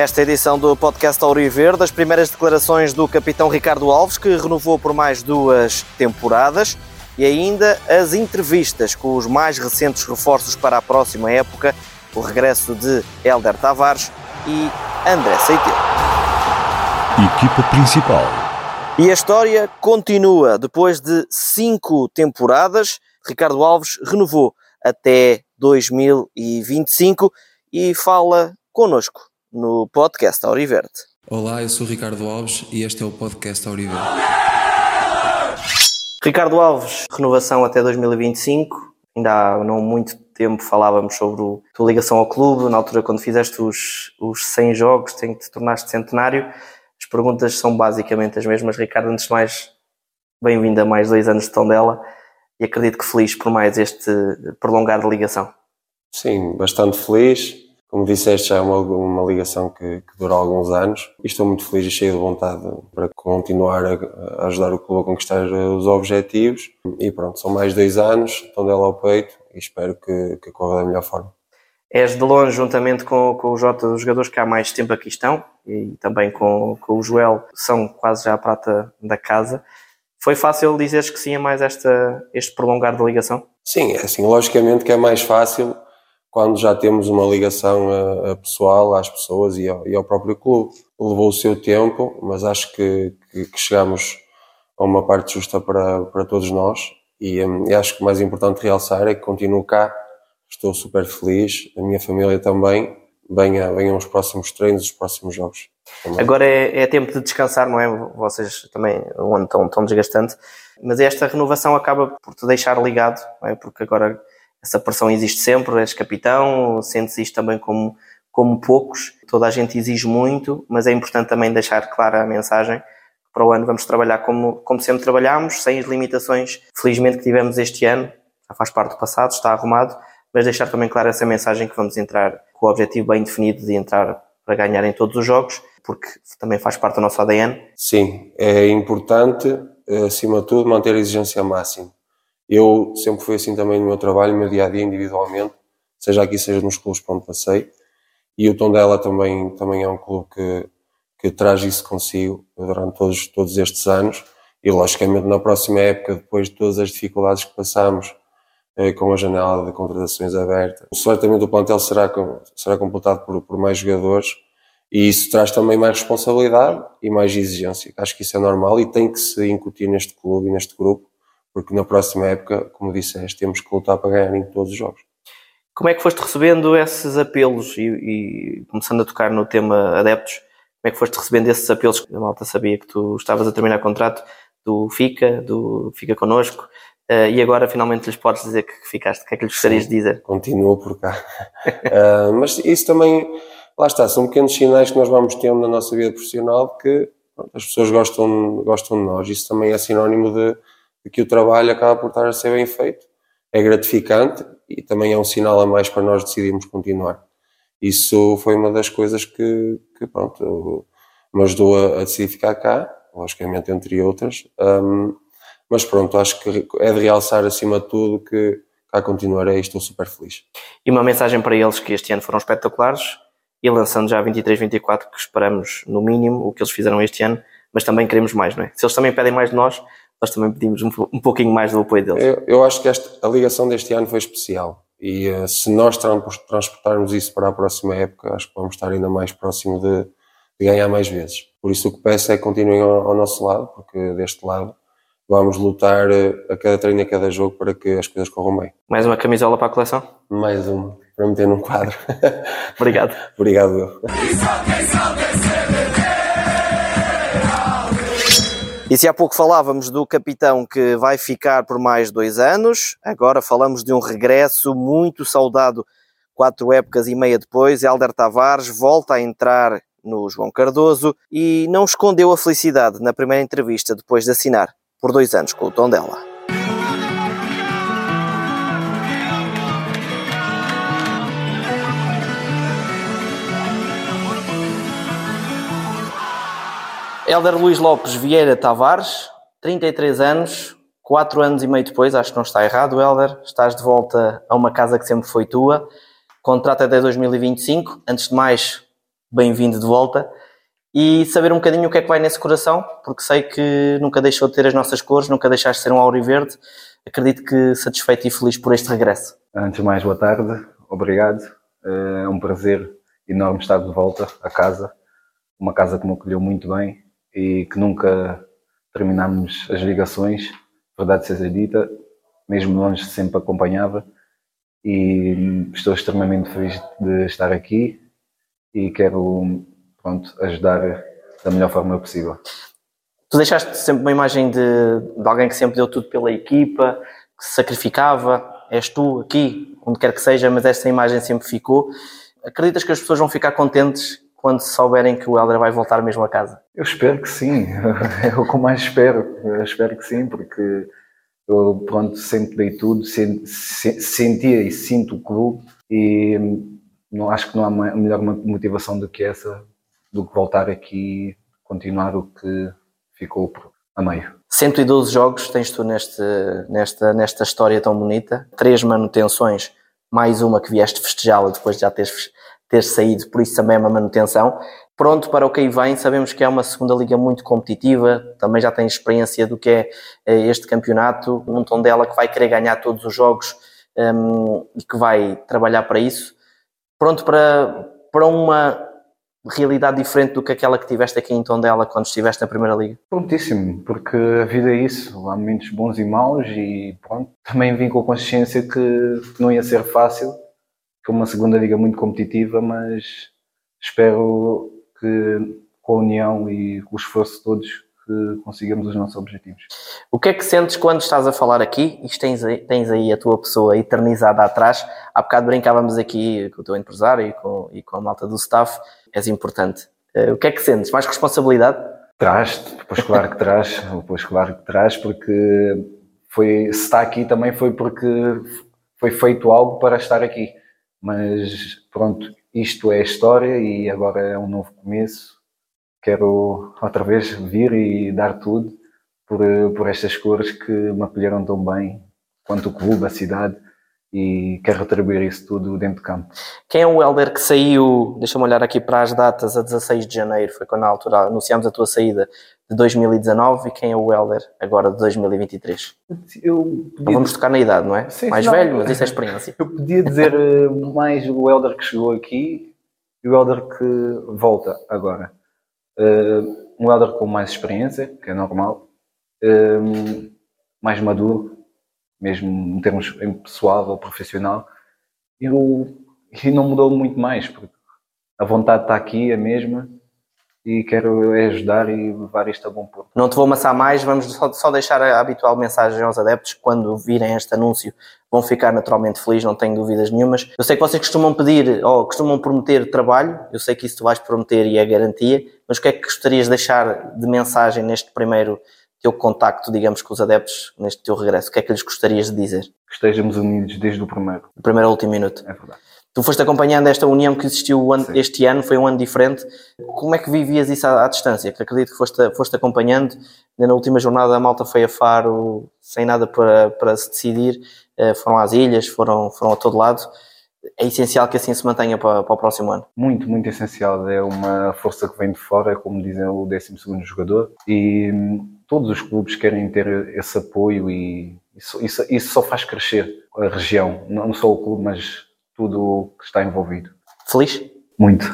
Nesta edição do podcast Auriverde, as primeiras declarações do capitão Ricardo Alves, que renovou por mais duas temporadas, e ainda as entrevistas com os mais recentes reforços para a próxima época, o regresso de Helder Tavares e André Seiteu. Equipa principal. E a história continua. Depois de cinco temporadas, Ricardo Alves renovou até 2025 e fala connosco no podcast Auriverde. Olá, eu sou Ricardo Alves e este é o podcast Auriverde. Ricardo Alves, renovação até 2025. Ainda há não muito tempo falávamos sobre a tua ligação ao clube, na altura quando fizeste os, os 100 jogos, tem que te tornaste centenário. As perguntas são basicamente as mesmas. Ricardo, antes de mais, bem-vindo a mais dois anos de Tondela e acredito que feliz por mais este prolongar de ligação. Sim, bastante feliz como disseste, é uma, uma ligação que, que dura alguns anos e estou muito feliz e cheio de vontade para continuar a, a, ajudar o clube a conquistar os objetivos. E pronto, são mais dois anos, estão dela ao peito e espero que, que corra da melhor forma. És de longe, juntamente com, com o Jota, os jogadores que há mais tempo aqui estão e também com, com o Joel, são quase já a prata da casa. Foi fácil dizeres que sim a mais esta, este prolongar da ligação? Sim, é assim, logicamente que é mais fácil quando já temos uma ligação a, a pessoal às pessoas e ao, e ao, próprio clube. Levou o seu tempo, mas acho que, que, que chegamos a uma parte justa para, para todos nós e, um, e acho que o mais importante realçar é que continuo cá, estou super feliz, a minha família também, venha, venham os próximos treinos, os próximos jogos. Também. Agora é, é, tempo de descansar, não é? Vocês também, um ano tão, tão desgastante, mas esta renovação acaba por te deixar ligado, não é? Porque agora essa pressão existe sempre, és capitão, sentes isto também como, como poucos, toda a gente exige muito, mas é importante também deixar clara a mensagem para o ano vamos trabalhar como, como sempre trabalhámos, sem as limitações, felizmente, que tivemos este ano, já faz parte do passado, está arrumado, mas deixar também clara essa mensagem que vamos entrar com o objetivo bem definido de entrar para ganhar em todos os jogos, porque também faz parte do nosso ADN. Sim, é importante, acima de tudo, manter a exigência máxima eu sempre fui assim também no meu trabalho, no meu dia a dia, individualmente, seja aqui, seja nos clubes para onde passei. E o Tondela também, também é um clube que, que traz isso consigo durante todos, todos estes anos. E logicamente na próxima época, depois de todas as dificuldades que passamos, eh, com a janela de contratações aberta, certamente o plantel será, será completado por, por mais jogadores. E isso traz também mais responsabilidade e mais exigência. Acho que isso é normal e tem que se incutir neste clube e neste grupo porque na próxima época, como disseste, temos que lutar para ganhar em todos os jogos. Como é que foste recebendo esses apelos e, e, começando a tocar no tema adeptos, como é que foste recebendo esses apelos? A malta sabia que tu estavas a terminar contrato do Fica, do Fica Connosco, uh, e agora finalmente lhes podes dizer que ficaste. O que é que lhes gostarias de dizer? Continuo por cá. uh, mas isso também, lá está, são pequenos sinais que nós vamos tendo na nossa vida profissional que pronto, as pessoas gostam, gostam de nós. Isso também é sinónimo de que o trabalho acaba por estar a ser bem feito. É gratificante e também é um sinal a mais para nós decidirmos continuar. Isso foi uma das coisas que, que pronto, me ajudou a, a decidir ficar cá, logicamente entre outras. Um, mas pronto, acho que é de realçar acima de tudo que cá continuarei e estou super feliz. E uma mensagem para eles que este ano foram espetaculares e lançando já 23, 24 que esperamos no mínimo o que eles fizeram este ano, mas também queremos mais, não é? Se eles também pedem mais de nós, nós também pedimos um, um pouquinho mais do apoio deles. Eu, eu acho que esta, a ligação deste ano foi especial e uh, se nós transportarmos isso para a próxima época, acho que vamos estar ainda mais próximo de, de ganhar mais vezes. Por isso o que peço é que continuem ao, ao nosso lado, porque deste lado vamos lutar uh, a cada treino, a cada jogo para que as coisas corram bem. Mais uma camisola para a coleção? Mais uma, para meter num quadro. Obrigado. Obrigado. E se há pouco falávamos do capitão que vai ficar por mais dois anos, agora falamos de um regresso muito saudado quatro épocas e meia depois. Helder Tavares volta a entrar no João Cardoso e não escondeu a felicidade na primeira entrevista depois de assinar por dois anos com o Tondela. Helder Luiz Lopes Vieira Tavares, 33 anos, 4 anos e meio depois, acho que não está errado, Helder, estás de volta a uma casa que sempre foi tua, contrato até 2025. Antes de mais, bem-vindo de volta e saber um bocadinho o que é que vai nesse coração, porque sei que nunca deixou de ter as nossas cores, nunca deixaste de ser um auriverde. Acredito que satisfeito e feliz por este regresso. Antes de mais, boa tarde, obrigado. É um prazer enorme estar de volta a casa, uma casa que me acolheu muito bem e que nunca terminámos as ligações, verdade seja dita, mesmo longe sempre acompanhava e estou extremamente feliz de estar aqui e quero pronto, ajudar da melhor forma possível. Tu deixaste sempre uma imagem de, de alguém que sempre deu tudo pela equipa, que se sacrificava. És tu aqui, onde quer que seja, mas essa imagem sempre ficou. Acreditas que as pessoas vão ficar contentes quando souberem que o Helder vai voltar mesmo a casa? Eu espero que sim, é o que mais espero. Eu espero que sim, porque eu pronto, sempre dei tudo, sentia e sinto o clube e não acho que não há melhor motivação do que essa, do que voltar aqui continuar o que ficou a meio. 112 jogos tens tu neste, nesta, nesta história tão bonita, três manutenções, mais uma que vieste festejá-la depois de já teres, teres saído, por isso também é uma manutenção. Pronto para o que aí vem, sabemos que é uma segunda liga muito competitiva, também já tens experiência do que é eh, este campeonato, um tom dela que vai querer ganhar todos os jogos um, e que vai trabalhar para isso. Pronto para, para uma realidade diferente do que aquela que tiveste aqui em Tondela quando estiveste na Primeira Liga? Prontíssimo, porque a vida é isso, há momentos bons e maus e pronto, também vim com a consciência que não ia ser fácil, que é uma segunda liga muito competitiva, mas espero que com a união e o esforço de todos que consigamos os nossos objetivos. O que é que sentes quando estás a falar aqui e tens aí, tens aí a tua pessoa eternizada atrás? Há bocado brincávamos aqui com o teu empresário e com, e com a malta do staff, és importante. Uh, o que é que sentes? Mais responsabilidade? Traz, pois claro que traz, pois claro que traz, porque foi, se está aqui também foi porque foi feito algo para estar aqui. Mas pronto, isto é a história e agora é um novo começo. Quero outra vez vir e dar tudo por, por estas cores que me acolheram tão bem, quanto o clube, a cidade, e quero retribuir isso tudo dentro de campo. Quem é o Helder que saiu, deixa-me olhar aqui para as datas, a 16 de janeiro, foi quando na altura anunciámos a tua saída de 2019, e quem é o Helder agora de 2023? Eu podia... vamos tocar na idade, não é? Sim, mais não, velho, mas isso é experiência. Eu podia dizer eh, mais o Helder que chegou aqui e o Helder que volta agora. Uh, um elder com mais experiência, que é normal, uh, mais maduro, mesmo em termos pessoal ou profissional, e, e não mudou muito mais, porque a vontade está aqui, a mesma, e quero ajudar e levar isto a bom ponto. Não te vou amassar mais, vamos só, só deixar a habitual mensagem aos adeptos quando virem este anúncio vão ficar naturalmente felizes, não tenho dúvidas nenhumas. Eu sei que vocês costumam pedir ou costumam prometer trabalho, eu sei que isso tu vais prometer e é garantia, mas o que é que gostarias de deixar de mensagem neste primeiro teu contacto, digamos, com os adeptos, neste teu regresso? O que é que lhes gostarias de dizer? Que estejamos unidos desde o primeiro. O primeiro ao último minuto. É verdade. Tu foste acompanhando esta união que existiu este ano, foi um ano diferente. Como é que vivias isso à, à distância? Que acredito que foste, foste acompanhando. Na última jornada a malta foi a Faro sem nada para, para se decidir. Eh, foram às ilhas, foram, foram a todo lado. É essencial que assim se mantenha para, para o próximo ano. Muito, muito essencial. É uma força que vem de fora, como dizem o 12 jogador. E hum, todos os clubes querem ter esse apoio e isso, isso, isso só faz crescer a região. Não só o clube, mas tudo o que está envolvido. Feliz? Muito.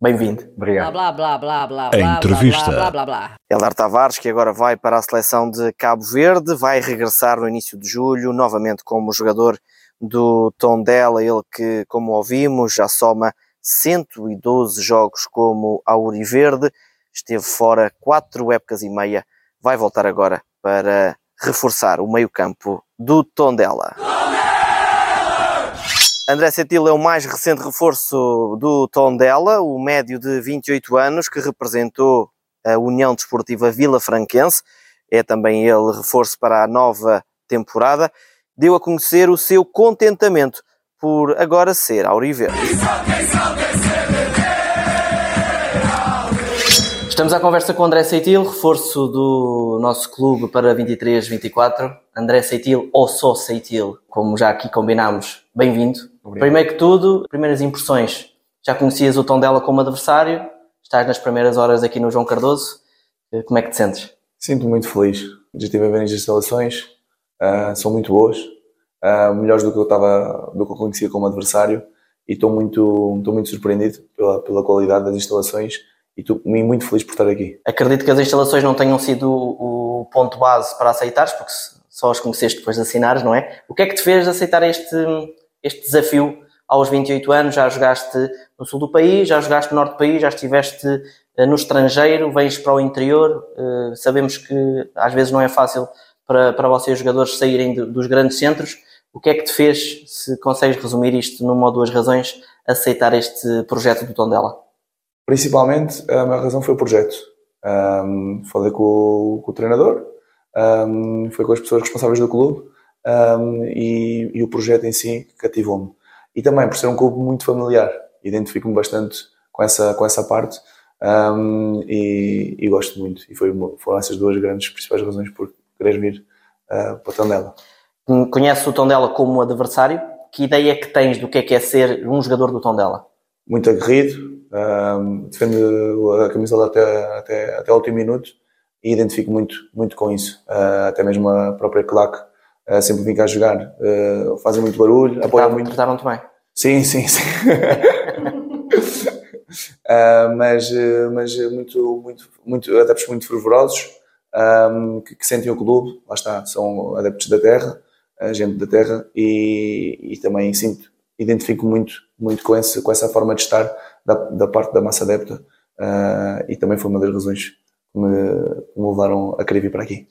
Bem-vindo. Obrigado. Blá, blá, blá, blá, blá, entrevista. Blá, blá, blá, Eldar Tavares, que agora vai para a seleção de Cabo Verde, vai regressar no início de julho, novamente como jogador do Tondela, ele que, como ouvimos, já soma 112 jogos como Auriverde, esteve fora quatro épocas e meia, vai voltar agora para reforçar o meio-campo do Tondela. André Setil é o mais recente reforço do Tondela, o médio de 28 anos que representou a União Desportiva Vila Franquense. É também ele reforço para a nova temporada. Deu a conhecer o seu contentamento por agora ser Auriverde. Estamos à conversa com André Seitil, reforço do nosso clube para 23-24. André Seitil ou só Seitil, como já aqui combinámos, bem-vindo. Primeiro que tudo, primeiras impressões já conhecias o Tondela como adversário, estás nas primeiras horas aqui no João Cardoso, eh, como é que te sentes? Sinto-me muito feliz. Já estive a ver as instalações, uh, são muito boas, uh, melhores do que eu estava, do que eu conhecia como adversário, e estou muito, estou muito surpreendido pela, pela qualidade das instalações e estou muito feliz por estar aqui. Acredito que as instalações não tenham sido o, ponto base para aceitares, porque só as conheceste depois de assinares, não é? O que é que te fez aceitar este, este desafio aos 28 anos? Já jogaste no sul do país, já jogaste no norte do país, já estiveste eh, no estrangeiro, vens para o interior. Eh, sabemos que às vezes não é fácil para, para vocês, jogadores, saírem dos grandes centros. O que é que te fez, se consegues resumir isto numa ou duas razões, aceitar este projeto do Tondela? Principalmente, a minha razão foi o projeto. Um, falei com o, com o treinador, um, foi com as pessoas responsáveis do clube um, e, e, o projeto em si cativou-me. E também por ser um clube muito familiar, identifico-me bastante com essa, com essa parte e, e, gosto muito. E foi, foram essas duas grandes principais razões por querer vir uh, para o Tondela. Conhece o Tondela como adversário? Que ideia que tens do que é que é ser um jogador do Tondela? Muito aguerrido, um, defende a camisola até, até, até o último minuto e identifico muito, muito com isso. Uh, até mesmo a própria claque uh, sempre vim cá jogar, uh, fazem muito barulho, apoiam muito. Trataram-te bem? Sim, sim, sim. mas, mas muito, muito, muito, adeptos muito fervorosos um, que, que, sentem o clube, lá está, são adeptos da terra, gente da terra e, e também sinto, identifico muito, muito com, esse, com essa forma de estar da, da parte da massa adepta e também foi uma das razões me, me levaram a querer vir para aqui.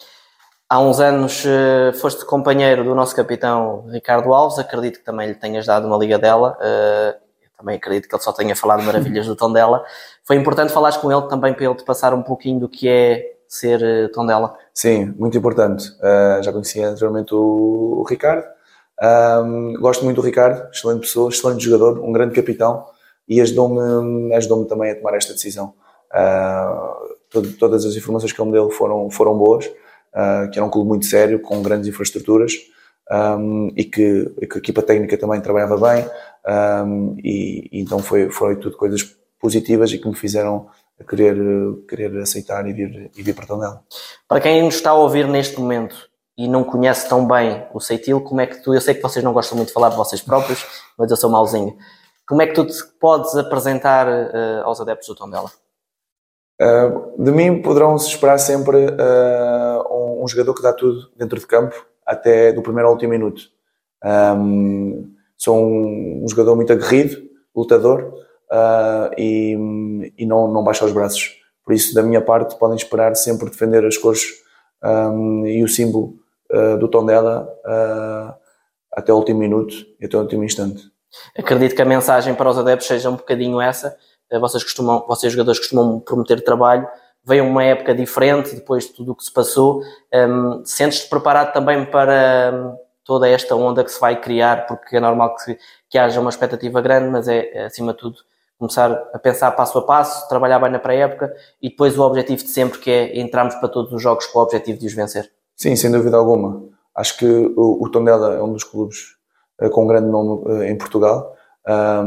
Há uns anos eh, foste companheiro do nosso capitão Ricardo Alves, acredito que também lhe tenhas dado uma liga dela. Eh, também acredito que ele só tenha falado maravilhas do tom dela. Foi importante falares com ele também para ele te passar um pouquinho do que é ser eh, tom dela. Sim, muito importante. Uh, já conhecia anteriormente o Ricardo. Um, gosto muito do Ricardo, excelente pessoa, excelente jogador, um grande capitão e ajudou-me ajudou também a tomar esta decisão. Uh, todas as informações que ele me deu foram, foram boas, uh, que era um clube muito sério, com grandes infraestruturas um, e, que, que, a equipa técnica também trabalhava bem um, e, e, então foi, foi tudo coisas positivas e que me fizeram querer, querer aceitar e vir, e vir para Tondela. Para quem nos está a ouvir neste momento e não conhece tão bem o Seitil, como é que tu, eu sei que vocês não gostam muito de falar de vocês próprios, mas eu sou mauzinho, como é que tu te podes apresentar uh, aos adeptos do Tondela? Uh, de mim poderão se esperar sempre uh, um, um, jogador que dá tudo dentro de campo, até do primeiro ao último minuto. Um, sou um, um, jogador muito aguerrido, lutador uh, e, e, não, não baixa os braços. Por isso, da minha parte, podem esperar sempre defender as cores e o símbolo do tom dela até o último minuto e até o último instante. Acredito que a mensagem para os adeptos seja um bocadinho essa eh, vocês costumam, vocês jogadores costumam prometer trabalho, veio uma época diferente depois de tudo o que se passou. Um, Sentes-te preparado também para hum, toda esta onda que se vai criar, porque é normal que, que haja uma expectativa grande, mas é, é, acima de tudo começar a pensar passo a passo, trabalhar bem na pré-época e depois o objetivo de sempre que é entrarmos para todos os jogos com o objetivo de os vencer. Sim, sem dúvida alguma. Acho que o, o Tondela é um dos clubes uh, com grande nome uh, em Portugal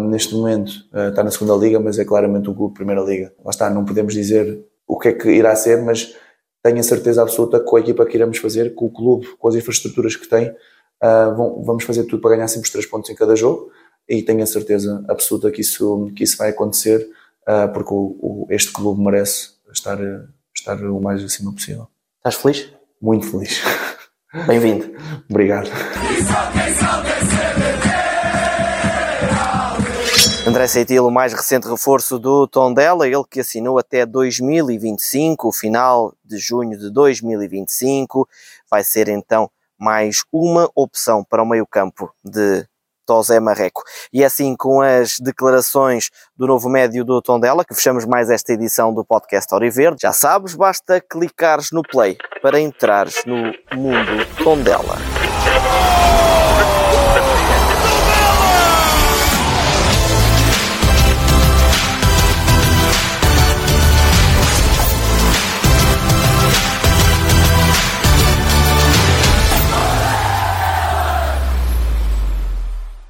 neste momento uh, está na segunda liga, mas é claramente um clube de primeira liga. Lá está, não podemos dizer o que é que irá ser, mas tenho a certeza absoluta que com a equipa que iremos fazer, com o clube, com as infraestruturas que tem, uh, vão, vamos fazer tudo para ganhar sempre os três pontos em cada jogo e tenho a certeza absoluta que isso, que isso vai acontecer uh, porque o, o, este clube merece estar, estar o mais acima possível. Estás feliz? Muito feliz. Bem-vindo. Obrigado. André Seitil, o mais recente reforço do Tondela, ele que assinou até 2025, o final de junho de 2025, vai ser então mais uma opção para o meio-campo de Tosé Marreco. E é assim com as declarações do novo médio do Tondela que fechamos mais esta edição do podcast Auriverde. Já sabes, basta clicares no play para entrares no mundo Tondela.